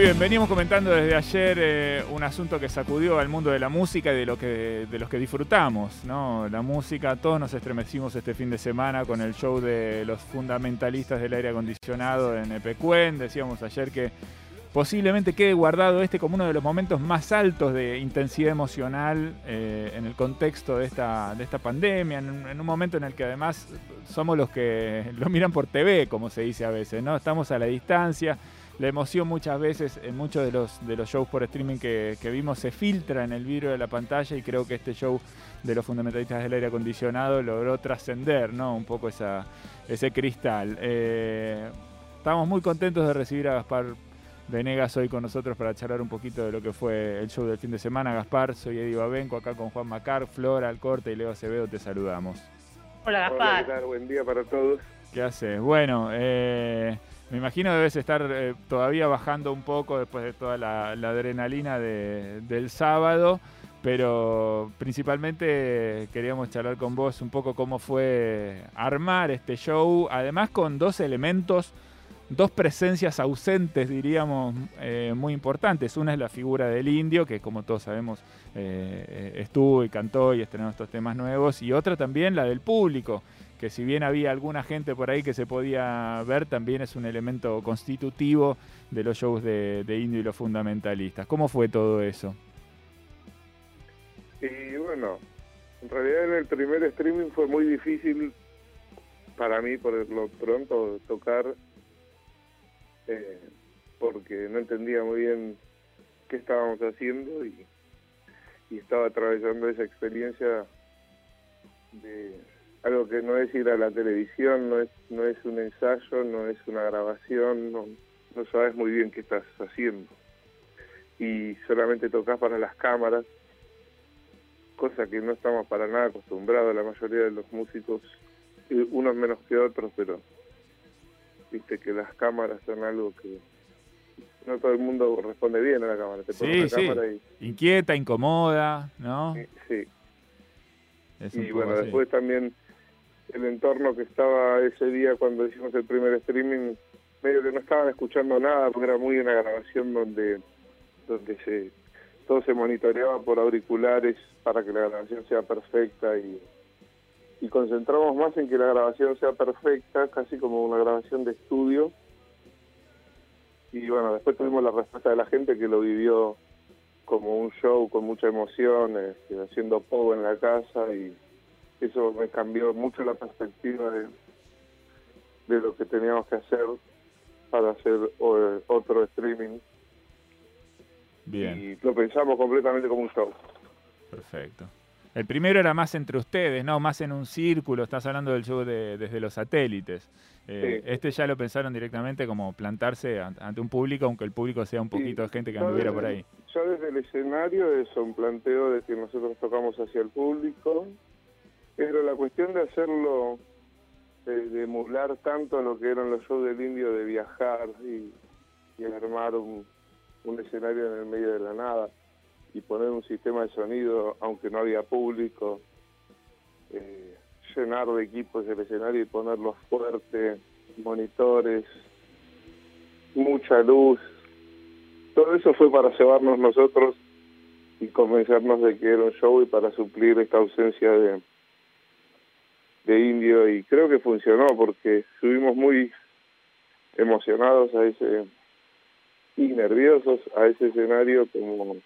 Muy bien, veníamos comentando desde ayer eh, un asunto que sacudió al mundo de la música y de, lo que, de los que disfrutamos, ¿no? La música, todos nos estremecimos este fin de semana con el show de los fundamentalistas del aire acondicionado en Epecuén. Decíamos ayer que posiblemente quede guardado este como uno de los momentos más altos de intensidad emocional eh, en el contexto de esta, de esta pandemia, en, en, un momento en el que además somos los que lo miran por TV, como se dice a veces, ¿no? Estamos a la distancia la emoción muchas veces en muchos de los, de los shows por streaming que, que, vimos se filtra en el vidrio de la pantalla y creo que este show de los fundamentalistas del aire acondicionado logró trascender ¿no? un poco esa, ese cristal. Eh, estamos muy contentos de recibir a Gaspar Venegas hoy con nosotros para charlar un poquito de lo que fue el show del fin de semana. Gaspar, soy Eddie Babenco, acá con Juan Macar, Flora Alcorte y Leo Acevedo, te saludamos. Hola Gaspar. Hola, Buen día para todos. ¿Qué haces? Bueno, eh, me imagino debes estar eh, todavía bajando un poco después de toda la, adrenalina de, del sábado, pero principalmente queríamos charlar con vos un poco cómo fue armar este show, además con dos elementos, dos presencias ausentes, diríamos, eh, muy importantes. Una es la figura del indio, que como todos sabemos eh, estuvo y cantó y estrenó estos temas nuevos, y otra también la del público que si bien había alguna gente por ahí que se podía ver, también es un elemento constitutivo de los shows de, de Indio y los fundamentalistas. ¿Cómo fue todo eso? Y bueno, en realidad en el primer streaming fue muy difícil para mí, por lo pronto, tocar, eh, porque no entendía muy bien qué estábamos haciendo y, y estaba atravesando esa experiencia de algo que no es ir a la televisión, no es no es un ensayo, no es una grabación, no, no sabes muy bien qué estás haciendo. Y solamente tocas para las cámaras, cosa que no estamos para nada acostumbrados la mayoría de los músicos, unos menos que otros, pero viste que las cámaras son algo que no todo el mundo responde bien a la cámara. Te sí, sí. Cámara y... Inquieta, incomoda, ¿no? Sí. sí. y bueno, así. después también el entorno que estaba ese día cuando hicimos el primer streaming, medio que no estaban escuchando nada, porque era muy una grabación donde, donde se todo se monitoreaba por auriculares para que la grabación sea perfecta y, y concentramos más en que la grabación sea perfecta, casi como una grabación de estudio. Y bueno, después tuvimos la respuesta de la gente que lo vivió como un show con mucha emoción, este, haciendo poco en la casa y eso me cambió mucho la perspectiva de, de lo que teníamos que hacer para hacer otro streaming. Bien. Y lo pensamos completamente como un show. Perfecto. El primero era más entre ustedes, ¿no? Más en un círculo, estás hablando del show de, desde los satélites. Eh, sí. Este ya lo pensaron directamente como plantarse ante un público, aunque el público sea un poquito sí. de gente que anduviera por ahí. Ya desde el escenario es un planteo de que nosotros tocamos hacia el público, pero la cuestión de hacerlo, de, emular tanto lo que eran los shows del indio, de viajar y, armar un, un, escenario en el medio de la nada y poner un sistema de sonido, aunque no había público, eh, llenar de equipos el escenario y ponerlos fuerte, monitores, mucha luz. Todo eso fue para llevarnos nosotros y convencernos de que era un show y para suplir esta ausencia de de indio y creo que funcionó porque subimos muy emocionados a ese y nerviosos a ese escenario como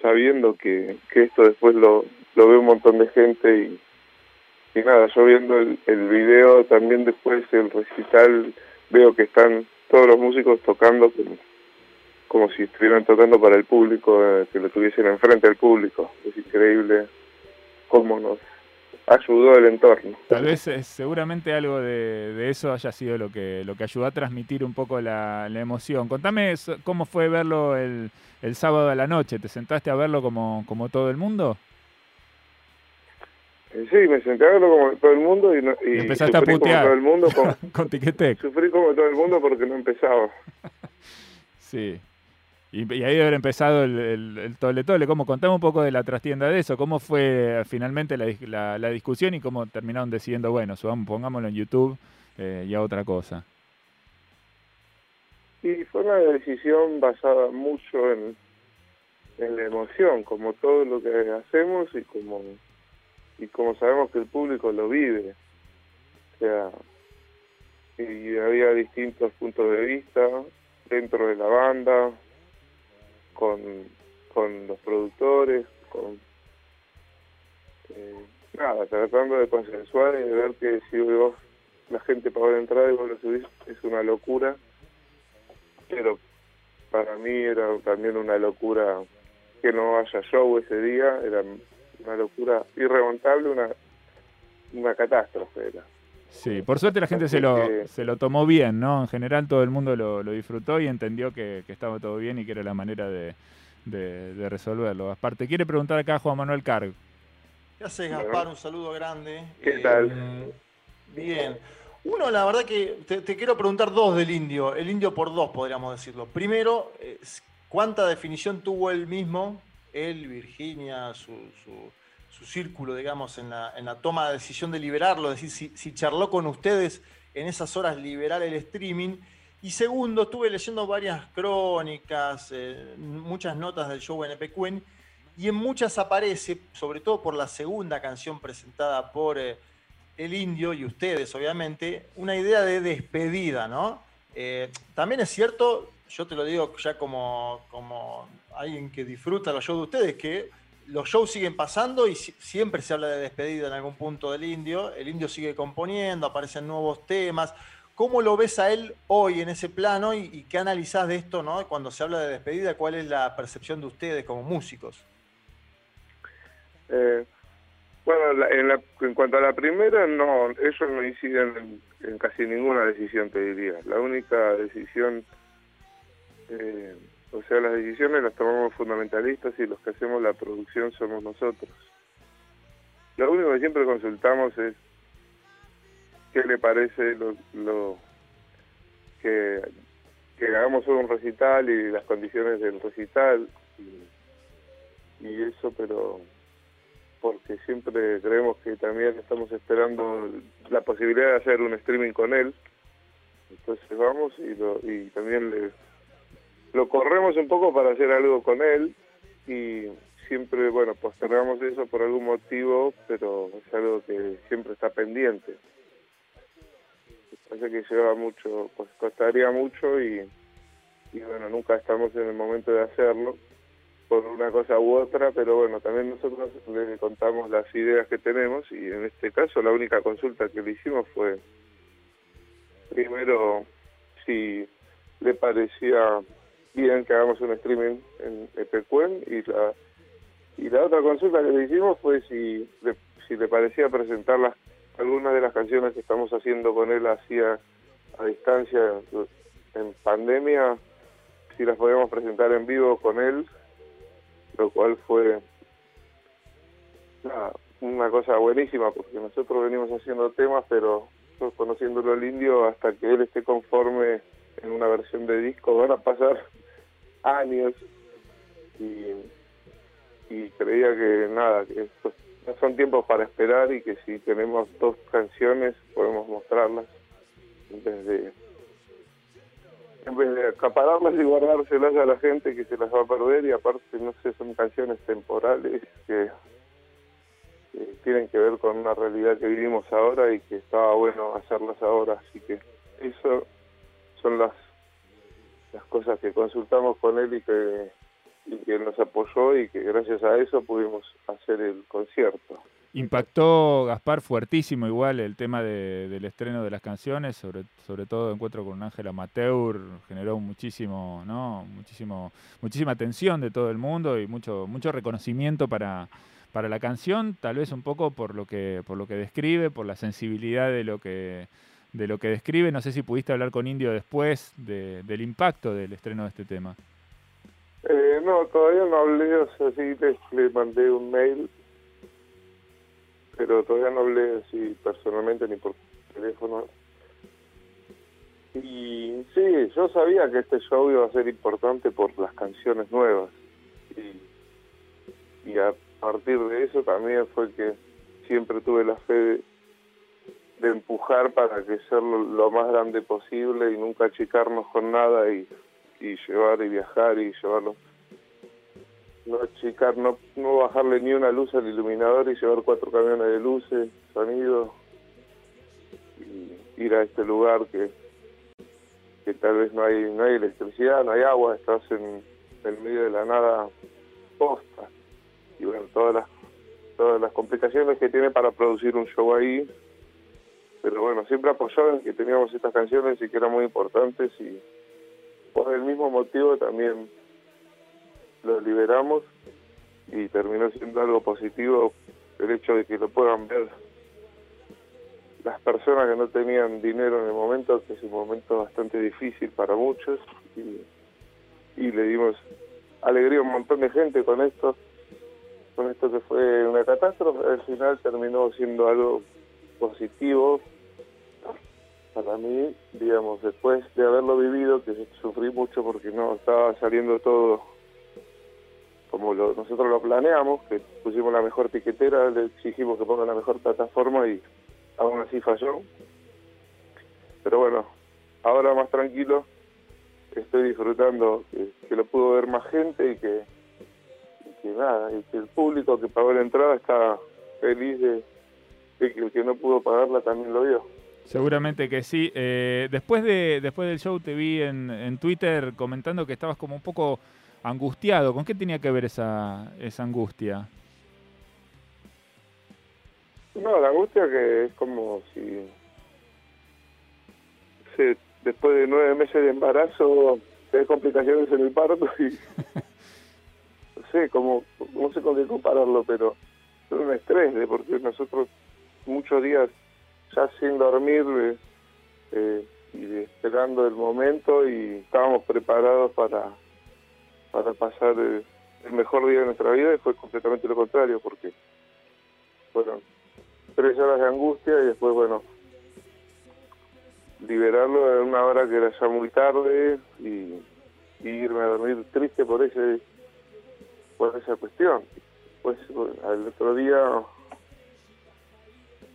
sabiendo que, que esto después lo, lo ve un montón de gente y, y nada, yo viendo el, el video también después el recital veo que están todos los músicos tocando como, como si estuvieran tocando para el público, eh, que lo tuviesen enfrente al público. Es increíble cómo nos ayudó el entorno. Tal vez eh, seguramente algo de, de, eso haya sido lo que lo que ayudó a transmitir un poco la, la emoción. Contame cómo fue verlo el, el, sábado a la noche. ¿Te sentaste a verlo como, como todo el mundo? Eh, sí, me senté a verlo como todo el mundo y, no, y, y empezaste a putear. Como todo el mundo con, con. Sufrí como todo el mundo porque no empezaba. sí. Y, ahí haber empezado el, el, el, tole tole. ¿Cómo? Contame un poco de la trastienda de eso. ¿Cómo fue finalmente la, la, la discusión y cómo terminaron decidiendo, bueno, subamos, pongámoslo en YouTube eh, y a otra cosa? Y fue una decisión basada mucho en, en la emoción, como todo lo que hacemos y como y como sabemos que el público lo vive. O sea, y había distintos puntos de vista dentro de la banda, con, con los productores, con eh, nada, tratando de consensuar y de ver que si vos la gente pagó la entrada y vos lo subís es una locura, pero para mí era también una locura que no haya show ese día, era una locura irremontable, una, una catástrofe era. Sí, por suerte la gente se lo, se lo tomó bien, ¿no? En general todo el mundo lo, lo disfrutó y entendió que, estaba todo bien y que era la manera de, de, resolverlo. Gaspar, te quiere preguntar acá Juan Manuel Carg. ¿Qué haces, Gaspar? Un saludo grande. ¿Qué tal? Eh, bien. Uno, la verdad que te, quiero preguntar dos del indio, el indio por dos podríamos decirlo. Primero, ¿cuánta definición tuvo él mismo, él, Virginia, su, su, círculo, digamos, en la, toma de decisión de liberarlo? Es decir, si, charló con ustedes en esas horas liberar el streaming. Y segundo, estuve leyendo varias crónicas, eh, muchas notas del show NP Queen, y en muchas aparece, sobre todo por la segunda canción presentada por... Eh, el indio y ustedes, obviamente, una idea de despedida, ¿no? Eh, también es cierto, yo te lo digo ya como, como alguien que disfruta los shows de ustedes, que los shows siguen pasando y siempre se habla de despedida en algún punto del indio. El indio sigue componiendo, aparecen nuevos temas. ¿Cómo lo ves a él hoy en ese plano y, qué analizás de esto, ¿no? Cuando se habla de despedida, ¿cuál es la percepción de ustedes como músicos? Eh, bueno, en, en, cuanto a la primera, no, ellos no inciden en, casi ninguna decisión, te diría. La única decisión, eh, o sea, las decisiones las tomamos fundamentalistas y los que hacemos la producción somos nosotros. Lo único que siempre consultamos es qué le parece lo, lo que, hagamos un recital y las condiciones del recital y, y eso, pero porque siempre creemos que también estamos esperando la posibilidad de hacer un streaming con él. Entonces vamos y, lo, y también le, lo corremos un poco para hacer algo con él y siempre, bueno, postergamos eso por algún motivo, pero es algo que siempre está pendiente. Parece que lleva mucho, pues costaría mucho y, y bueno, nunca estamos en el momento de hacerlo por una cosa u otra, pero bueno, también nosotros le contamos las ideas que tenemos y en este caso la única consulta que le hicimos fue primero si le parecía bien que hagamos un streaming en Epecuen y la y la otra consulta que le hicimos fue si le, si le parecía presentar las, algunas de las canciones que estamos haciendo con él hacía a distancia en pandemia si las podíamos presentar en vivo con él lo cual fue una cosa buenísima porque nosotros venimos haciendo temas, pero conociéndolo al indio hasta que él esté conforme en una versión de disco van a pasar años y, creía que nada, que no son tiempos para esperar y que si tenemos dos canciones podemos mostrarlas desde en vez de acapararlas y guardárselas a la gente que se las va a perder y aparte no sé son canciones temporales que, tienen que ver con una realidad que vivimos ahora y que estaba bueno hacerlas ahora así que eso son las las cosas que consultamos con él y que y que nos apoyó y que gracias a eso pudimos hacer el concierto Impactó Gaspar fuertísimo igual el tema del estreno de las canciones, sobre, sobre todo encuentro con un Ángel Amateur, generó muchísimo, ¿no? Muchísimo, muchísima atención de todo el mundo y mucho, mucho reconocimiento para, para la canción, tal vez un poco por lo que, por lo que describe, por la sensibilidad de lo que de lo que describe. No sé si pudiste hablar con Indio después del impacto del estreno de este tema. Eh, no, todavía no hablé, o sea, sí le mandé un mail pero todavía no hablé así personalmente ni por teléfono. Y sí, yo sabía que este show iba a ser importante por las canciones nuevas. Y, a partir de eso también fue que siempre tuve la fe de, empujar para que ser lo, más grande posible y nunca achicarnos con nada y, llevar y viajar y llevarlo. No achicar, no, no bajarle ni una luz al iluminador y llevar cuatro camiones de luces, sonido, y ir a este lugar que, que tal vez no hay, no hay electricidad, no hay agua, estás en, en medio de la nada posta. Y bueno, todas las, todas las complicaciones que tiene para producir un show ahí, pero bueno, siempre apoyó en que teníamos estas canciones y que eran muy importantes y por el mismo motivo también lo liberamos y terminó siendo algo positivo el hecho de que lo puedan ver las personas que no tenían dinero en el momento, que es un momento bastante difícil para muchos, y, y le dimos alegría a un montón de gente con esto, con esto que fue una catástrofe, al final terminó siendo algo positivo para mí, digamos, después de haberlo vivido, que sufrí mucho porque no estaba saliendo todo como lo, nosotros lo planeamos, que pusimos la mejor tiquetera, le exigimos que ponga la mejor plataforma y aún así falló. Pero bueno, ahora más tranquilo, estoy disfrutando que, lo pudo ver más gente y que, y que nada, y que el público que pagó la entrada está feliz de, que el que no pudo pagarla también lo vio. Seguramente que sí. Eh, después, de, después del show te vi en, en, Twitter comentando que estabas como un poco angustiado. ¿Con qué tenía que ver esa, esa angustia? No, la angustia que es como si, después de nueve meses de embarazo hay complicaciones en el parto y no sé como no sé con qué compararlo pero es un estrés de porque nosotros muchos días ya sin dormir eh, eh, y esperando el momento y estábamos preparados para, para pasar el, mejor día de nuestra vida y fue completamente lo contrario porque fueron tres horas de angustia y después, bueno, liberarlo en una hora que era ya muy tarde y, irme a dormir triste por ese por esa cuestión. Pues al otro día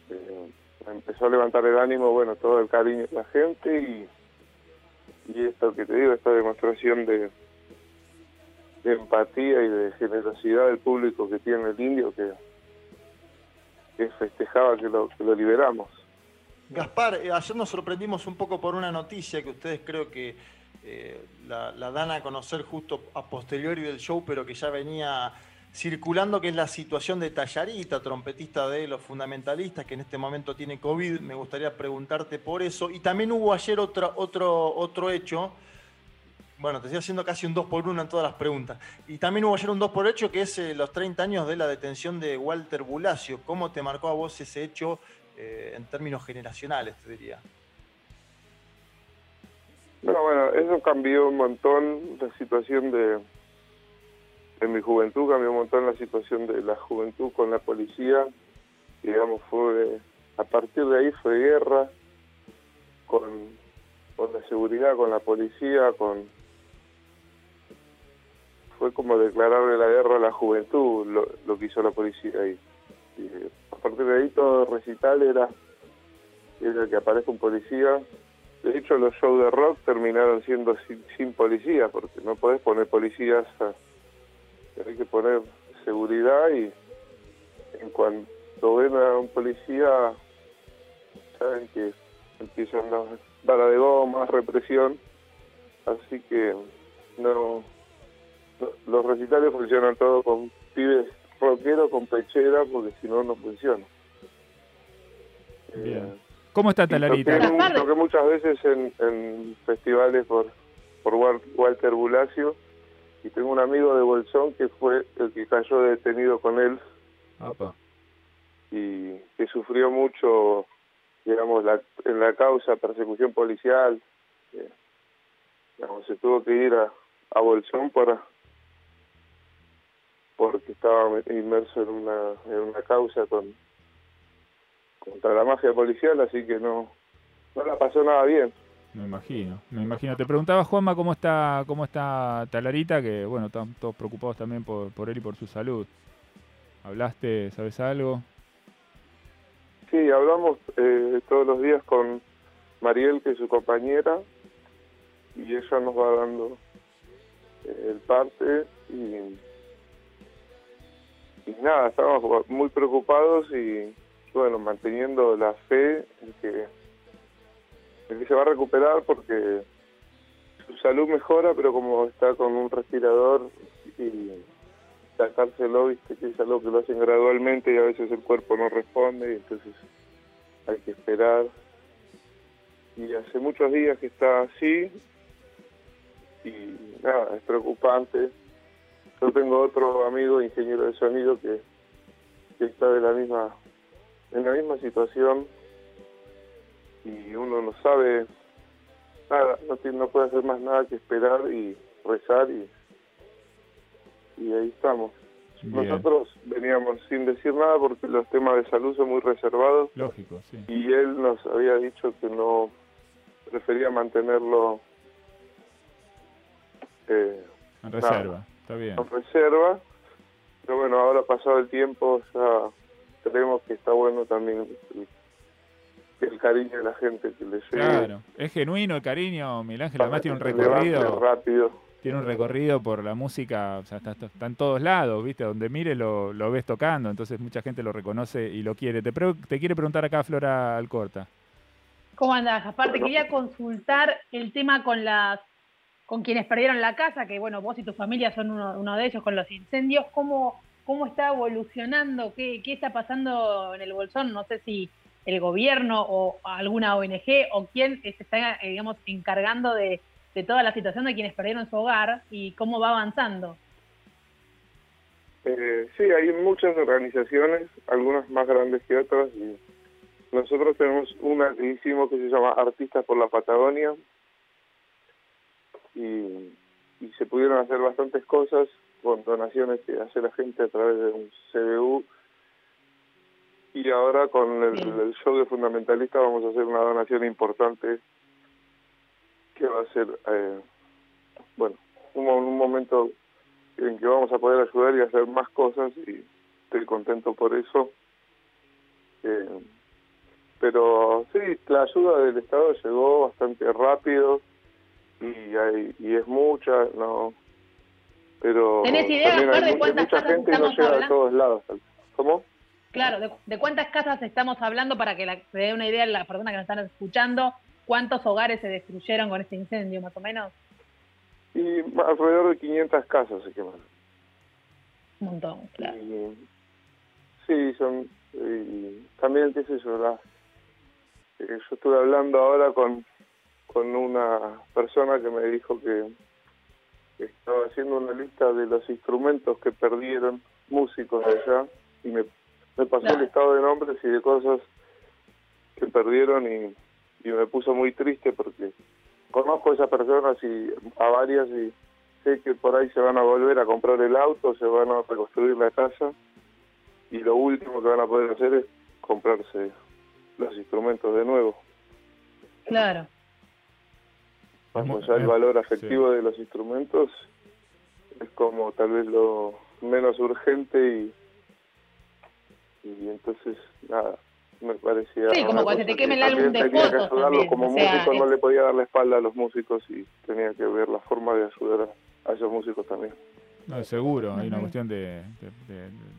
eh, empezó a levantar el ánimo, bueno, todo el cariño de la gente y, y esto que te digo, esta demostración de, empatía y de generosidad del público que tiene el indio que, que festejaba que lo, que lo liberamos. Gaspar, eh, ayer nos sorprendimos un poco por una noticia que ustedes creo que eh, la, la, dan a conocer justo a posteriori del show, pero que ya venía circulando, que es la situación de Tallarita, trompetista de los fundamentalistas, que en este momento tiene COVID. Me gustaría preguntarte por eso. Y también hubo ayer otro, otro, otro hecho. Bueno, te estoy haciendo casi un 2 por 1 en todas las preguntas. Y también hubo ayer un 2 por 8 que es eh, los 30 años de la detención de Walter Bulacio. ¿Cómo te marcó a vos ese hecho eh, en términos generacionales, te diría? Bueno, bueno, eso cambió un montón la situación de, en mi juventud cambió un montón la situación de la juventud con la policía. Digamos, fue a partir de ahí fue guerra con, con la seguridad, con la policía, con fue como declararle la guerra a la juventud lo, lo que hizo la policía ahí. Y a partir de ahí todo recital era, era que aparezca un policía. De hecho, los shows de rock terminaron siendo sin, sin policía, porque no podés poner policías a, hay que poner seguridad y en cuanto ven a un policía saben que empiezan las balas de goma, represión, así que no, los recitales funcionan todos con pibes rockeros, con pechera, porque si no, no funciona. Bien. ¿Cómo está Talarita? Toqué, muchas veces en, en festivales por, por Walter Bulacio y tengo un amigo de Bolsón que fue el que cayó detenido con él y que sufrió mucho, digamos, la, en la causa persecución policial. Eh, digamos, se tuvo que ir a, a Bolsón para porque estaba inmerso en una en una causa con contra la mafia policial, así que no no la pasó nada bien. Me imagino, me imagino. Te preguntaba Juanma cómo está, cómo está Talarita, que bueno, están todos preocupados también por, por él y por su salud. ¿Hablaste, sabes algo? Sí, hablamos eh, todos los días con Mariel, que es su compañera, y ella nos va dando eh, el parte y, y nada, estamos muy preocupados y bueno, manteniendo la fe en que, en que se va a recuperar porque su salud mejora, pero como está con un respirador y sacárselo, viste que es algo que lo hacen gradualmente y a veces el cuerpo no responde y entonces hay que esperar. Y hace muchos días que está así y nada, es preocupante. Yo tengo otro amigo, ingeniero de sonido, que, que está de la misma, en la misma situación y uno no sabe nada, no, tiene, no puede hacer más nada que esperar y rezar y, y ahí estamos. Nosotros veníamos sin decir nada porque los temas de salud son muy reservados. Lógico, sí. Y él nos había dicho que no prefería mantenerlo eh, en reserva. Está bien. En reserva. Pero bueno, ahora pasado el tiempo ya creemos que está bueno también el, cariño de la gente que le llega. Claro, es genuino el cariño, Miguel Ángel, además tiene un recorrido. rápido tiene un recorrido por la música, o sea, está, en todos lados, ¿viste? Donde mire lo, lo, ves tocando, entonces mucha gente lo reconoce y lo quiere. Te, te quiere preguntar acá Flora Alcorta. ¿Cómo andás? Aparte, quería consultar el tema con las con quienes perdieron la casa, que bueno, vos y tu familia son uno, de ellos con los incendios. ¿Cómo, cómo está evolucionando? ¿Qué, ¿Qué está pasando en el Bolsón? No sé si el gobierno o alguna ONG o quién se está, digamos, encargando de de toda la situación de quienes perdieron su hogar y cómo va avanzando. Eh, sí, hay muchas organizaciones, algunas más grandes que otras, y nosotros tenemos una que hicimos que se llama Artistas por la Patagonia, y, se pudieron hacer bastantes cosas con donaciones que hace la gente a través de un CBU, y ahora con el, el show de Fundamentalista vamos a hacer una donación importante que va a ser, eh, bueno, un, un momento en que vamos a poder ayudar y hacer más cosas y estoy contento por eso. Eh, pero sí, la ayuda del Estado llegó bastante rápido y, hay, y es mucha, ¿no? Pero ¿Tenés idea de cuántas mucha gente no llega a todos lados. ¿Cómo? Claro, de, cuántas casas estamos hablando para que la, se dé una idea a la persona que nos están escuchando ¿Cuántos hogares se destruyeron con este incendio, más o menos? Y alrededor de 500 casas se quemaron. Un montón, claro. sí, son. también, qué sé yo, eh, yo estuve hablando ahora con, con una persona que me dijo que, estaba haciendo una lista de los instrumentos que perdieron músicos allá y me, me pasó el estado de nombres y de cosas que perdieron y y me puso muy triste porque conozco a esas personas y a varias y sé que por ahí se van a volver a comprar el auto, se van a reconstruir la casa y lo último que van a poder hacer es comprarse los instrumentos de nuevo. Claro. Vamos, ya el valor afectivo de los instrumentos es como tal vez lo menos urgente y, y entonces nada, me parecía. Sí, como cuando se te queme el álbum de fotos. como músico no le podía dar la espalda a los músicos y tenía que ver la forma de ayudar a, esos músicos también. No, seguro, hay una cuestión de,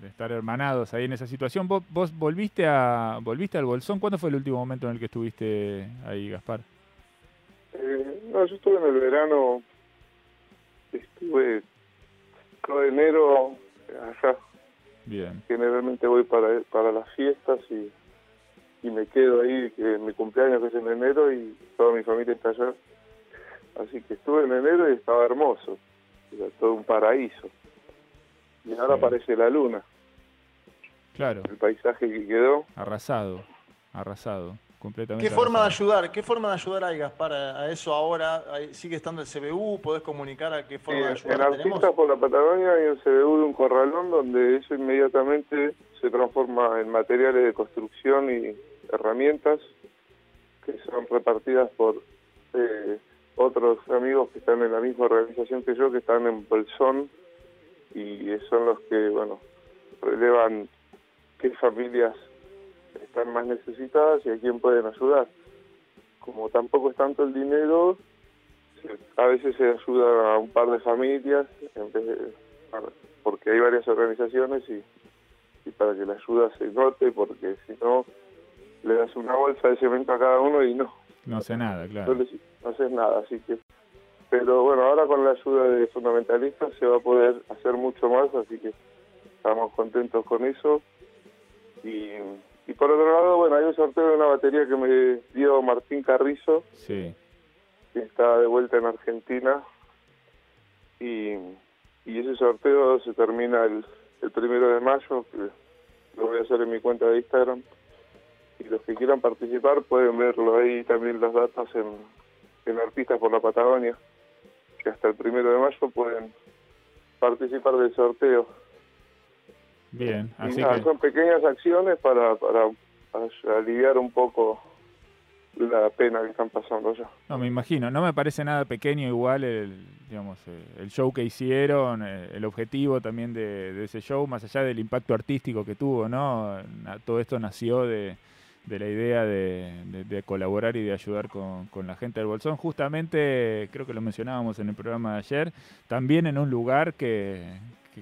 estar hermanados ahí en esa situación. ¿Vos, vos volviste a volviste al Bolsón? ¿Cuándo fue el último momento en el que estuviste ahí, Gaspar? Eh, no, yo estuve en el verano, estuve todo enero allá. Bien. Generalmente voy para, para las fiestas y y me quedo ahí, que mi cumpleaños que es en enero y toda mi familia está allá. Así que estuve en enero y estaba hermoso, era todo un paraíso. Y ahora aparece la luna. Claro. El paisaje que quedó. Arrasado, arrasado. Completamente ¿Qué forma de ayudar? ¿Qué forma de ayudar hay, Gaspar, a eso ahora? ¿Sigue estando el CBU? ¿Podés comunicar a qué forma de ayudar En Artistas por la Patagonia hay un CBU de un corralón donde eso inmediatamente se transforma en materiales de construcción y herramientas que son repartidas por eh, otros amigos que están en la misma organización que yo, que están en Bolsón, y son los que, bueno, relevan qué familias están más necesitadas y a quién pueden ayudar. Como tampoco es tanto el dinero, a veces se ayuda a un par de familias porque hay varias organizaciones y, para que la ayuda se note porque si no le das una bolsa de cemento a cada uno y no no hace nada claro no, no haces nada así que pero bueno ahora con la ayuda de fundamentalistas se va a poder hacer mucho más así que estamos contentos con eso y, y por otro lado bueno hay un sorteo de una batería que me dio Martín Carrizo sí está de vuelta en Argentina y, y ese sorteo se termina el, el primero de mayo, que lo voy a hacer en mi cuenta de Instagram. Y los que quieran participar pueden verlo ahí también los datos en, en Artistas por la Patagonia, que hasta el primero de mayo pueden participar del sorteo. Bien, así que... son pequeñas acciones para, para aliviar un poco la pena que están pasando ya. No, me imagino, no me parece nada pequeño igual el, digamos, eh, el show que hicieron, eh, el objetivo también de, ese show, más allá del impacto artístico que tuvo, ¿no? Todo esto nació de, de la idea de, colaborar y de ayudar con, con, la gente del Bolsón. Justamente, creo que lo mencionábamos en el programa de ayer, también en un lugar que,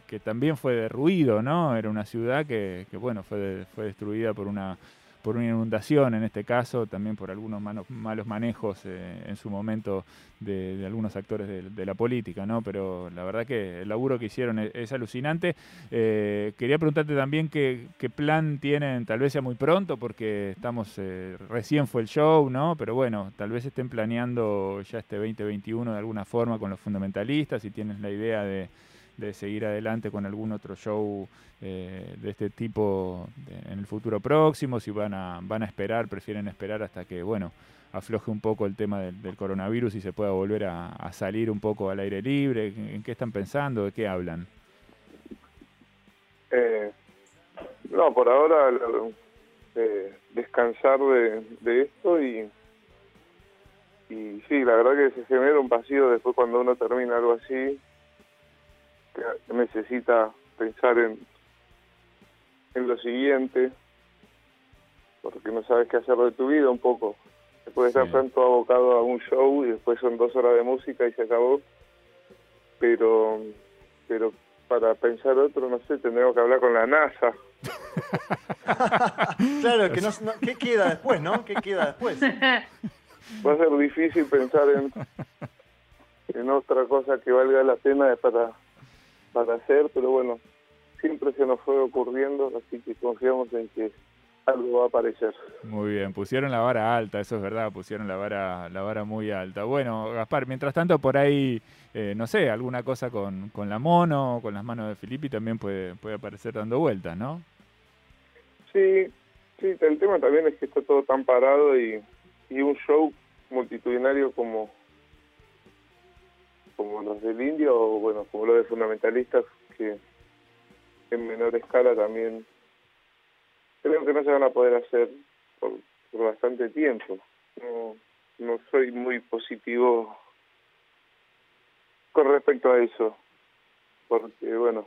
que, también fue derruido, ¿no? Era una ciudad que, que bueno, fue, fue destruida por una por una inundación en este caso, también por algunos malos manejos eh, en su momento de, algunos actores de, la política, ¿no? Pero la verdad que el laburo que hicieron es, alucinante. Eh, quería preguntarte también qué, plan tienen, tal vez sea muy pronto, porque estamos, eh, recién fue el show, ¿no? Pero bueno, tal vez estén planeando ya este 2021 de alguna forma con los fundamentalistas, y tienes la idea de de seguir adelante con algún otro show eh, de este tipo en el futuro próximo, si van a, van a esperar, prefieren esperar hasta que, bueno, afloje un poco el tema del, coronavirus y se pueda volver a, salir un poco al aire libre. ¿En qué están pensando? ¿De qué hablan? Eh, no, por ahora eh, descansar de, esto y, y sí, la verdad que se genera un vacío después cuando uno termina algo así, necesita pensar en, en lo siguiente, porque no sabes qué hacer de tu vida un poco. Después de estar tanto abocado a un show y después son dos horas de música y se acabó. Pero, pero para pensar otro, no sé, tendremos que hablar con la NASA. claro, que no, ¿qué queda después, no? ¿Qué queda después? Va a ser difícil pensar en, en otra cosa que valga la pena para, para hacer, pero bueno, siempre se nos fue ocurriendo, así que confiamos en que algo va a aparecer. Muy bien, pusieron la vara alta, eso es verdad, pusieron la vara, la vara muy alta. Bueno, Gaspar, mientras tanto por ahí, eh, no sé, alguna cosa con, con la mono, con las manos de Filippi también puede, puede aparecer dando vueltas, ¿no? Sí, sí, el tema también es que está todo tan parado y, y un show multitudinario como como los del indio o bueno, como los de fundamentalistas que en menor escala también creo que no se van a poder hacer por, bastante tiempo. No, no soy muy positivo con respecto a eso, porque bueno,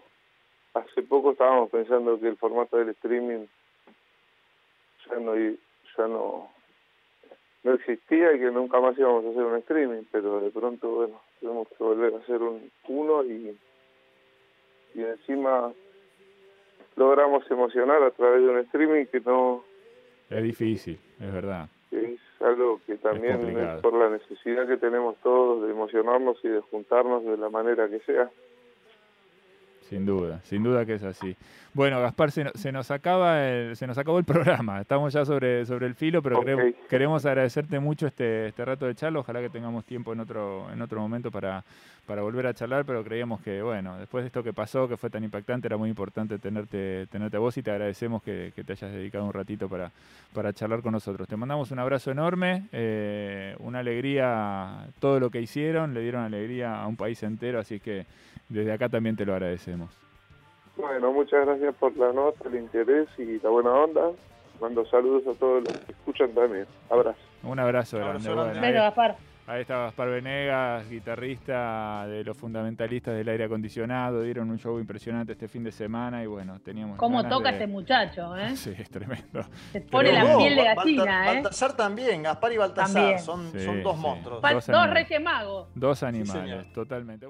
hace poco estábamos pensando que el formato del streaming ya no ya no no existía y que nunca más íbamos a hacer un streaming, pero de pronto, bueno, tenemos que volver a hacer un uno y, y encima logramos emocionar a través de un streaming que no... Es difícil, es verdad. Es algo que también es por la necesidad que tenemos todos de emocionarnos y de juntarnos de la manera que sea. Sin duda, sin duda que es así. Bueno, Gaspar, se, nos acaba se nos acabó el programa. Estamos ya sobre, sobre el filo, pero queremos agradecerte mucho este, este rato de charla. Ojalá que tengamos tiempo en otro, en otro momento para, para volver a charlar, pero creíamos que, bueno, después de esto que pasó, que fue tan impactante, era muy importante tenerte, tenerte a vos y te agradecemos que, te hayas dedicado un ratito para, para charlar con nosotros. Te mandamos un abrazo enorme, eh, una alegría, todo lo que hicieron, le dieron alegría a un país entero, así que desde acá también te lo agradecemos. Bueno, muchas gracias por la nota, el interés y la buena onda. Mando saludos a todos los que escuchan también. Abrazo. Un abrazo grande. Bueno, Ahí está Gaspar Venegas, guitarrista de los fundamentalistas del aire acondicionado. Dieron un show impresionante este fin de semana y bueno, teníamos. ¿Cómo ganas toca de- este muchacho, eh? Sí, es tremendo. Se pone Pero la vos, piel de Balta- gallina, ¿eh? Baltasar también, Gaspar y Baltasar, También. son, Sí, son dos sí. monstruos. Dos Dos animales. reyes magos. Dos animales, totalmente.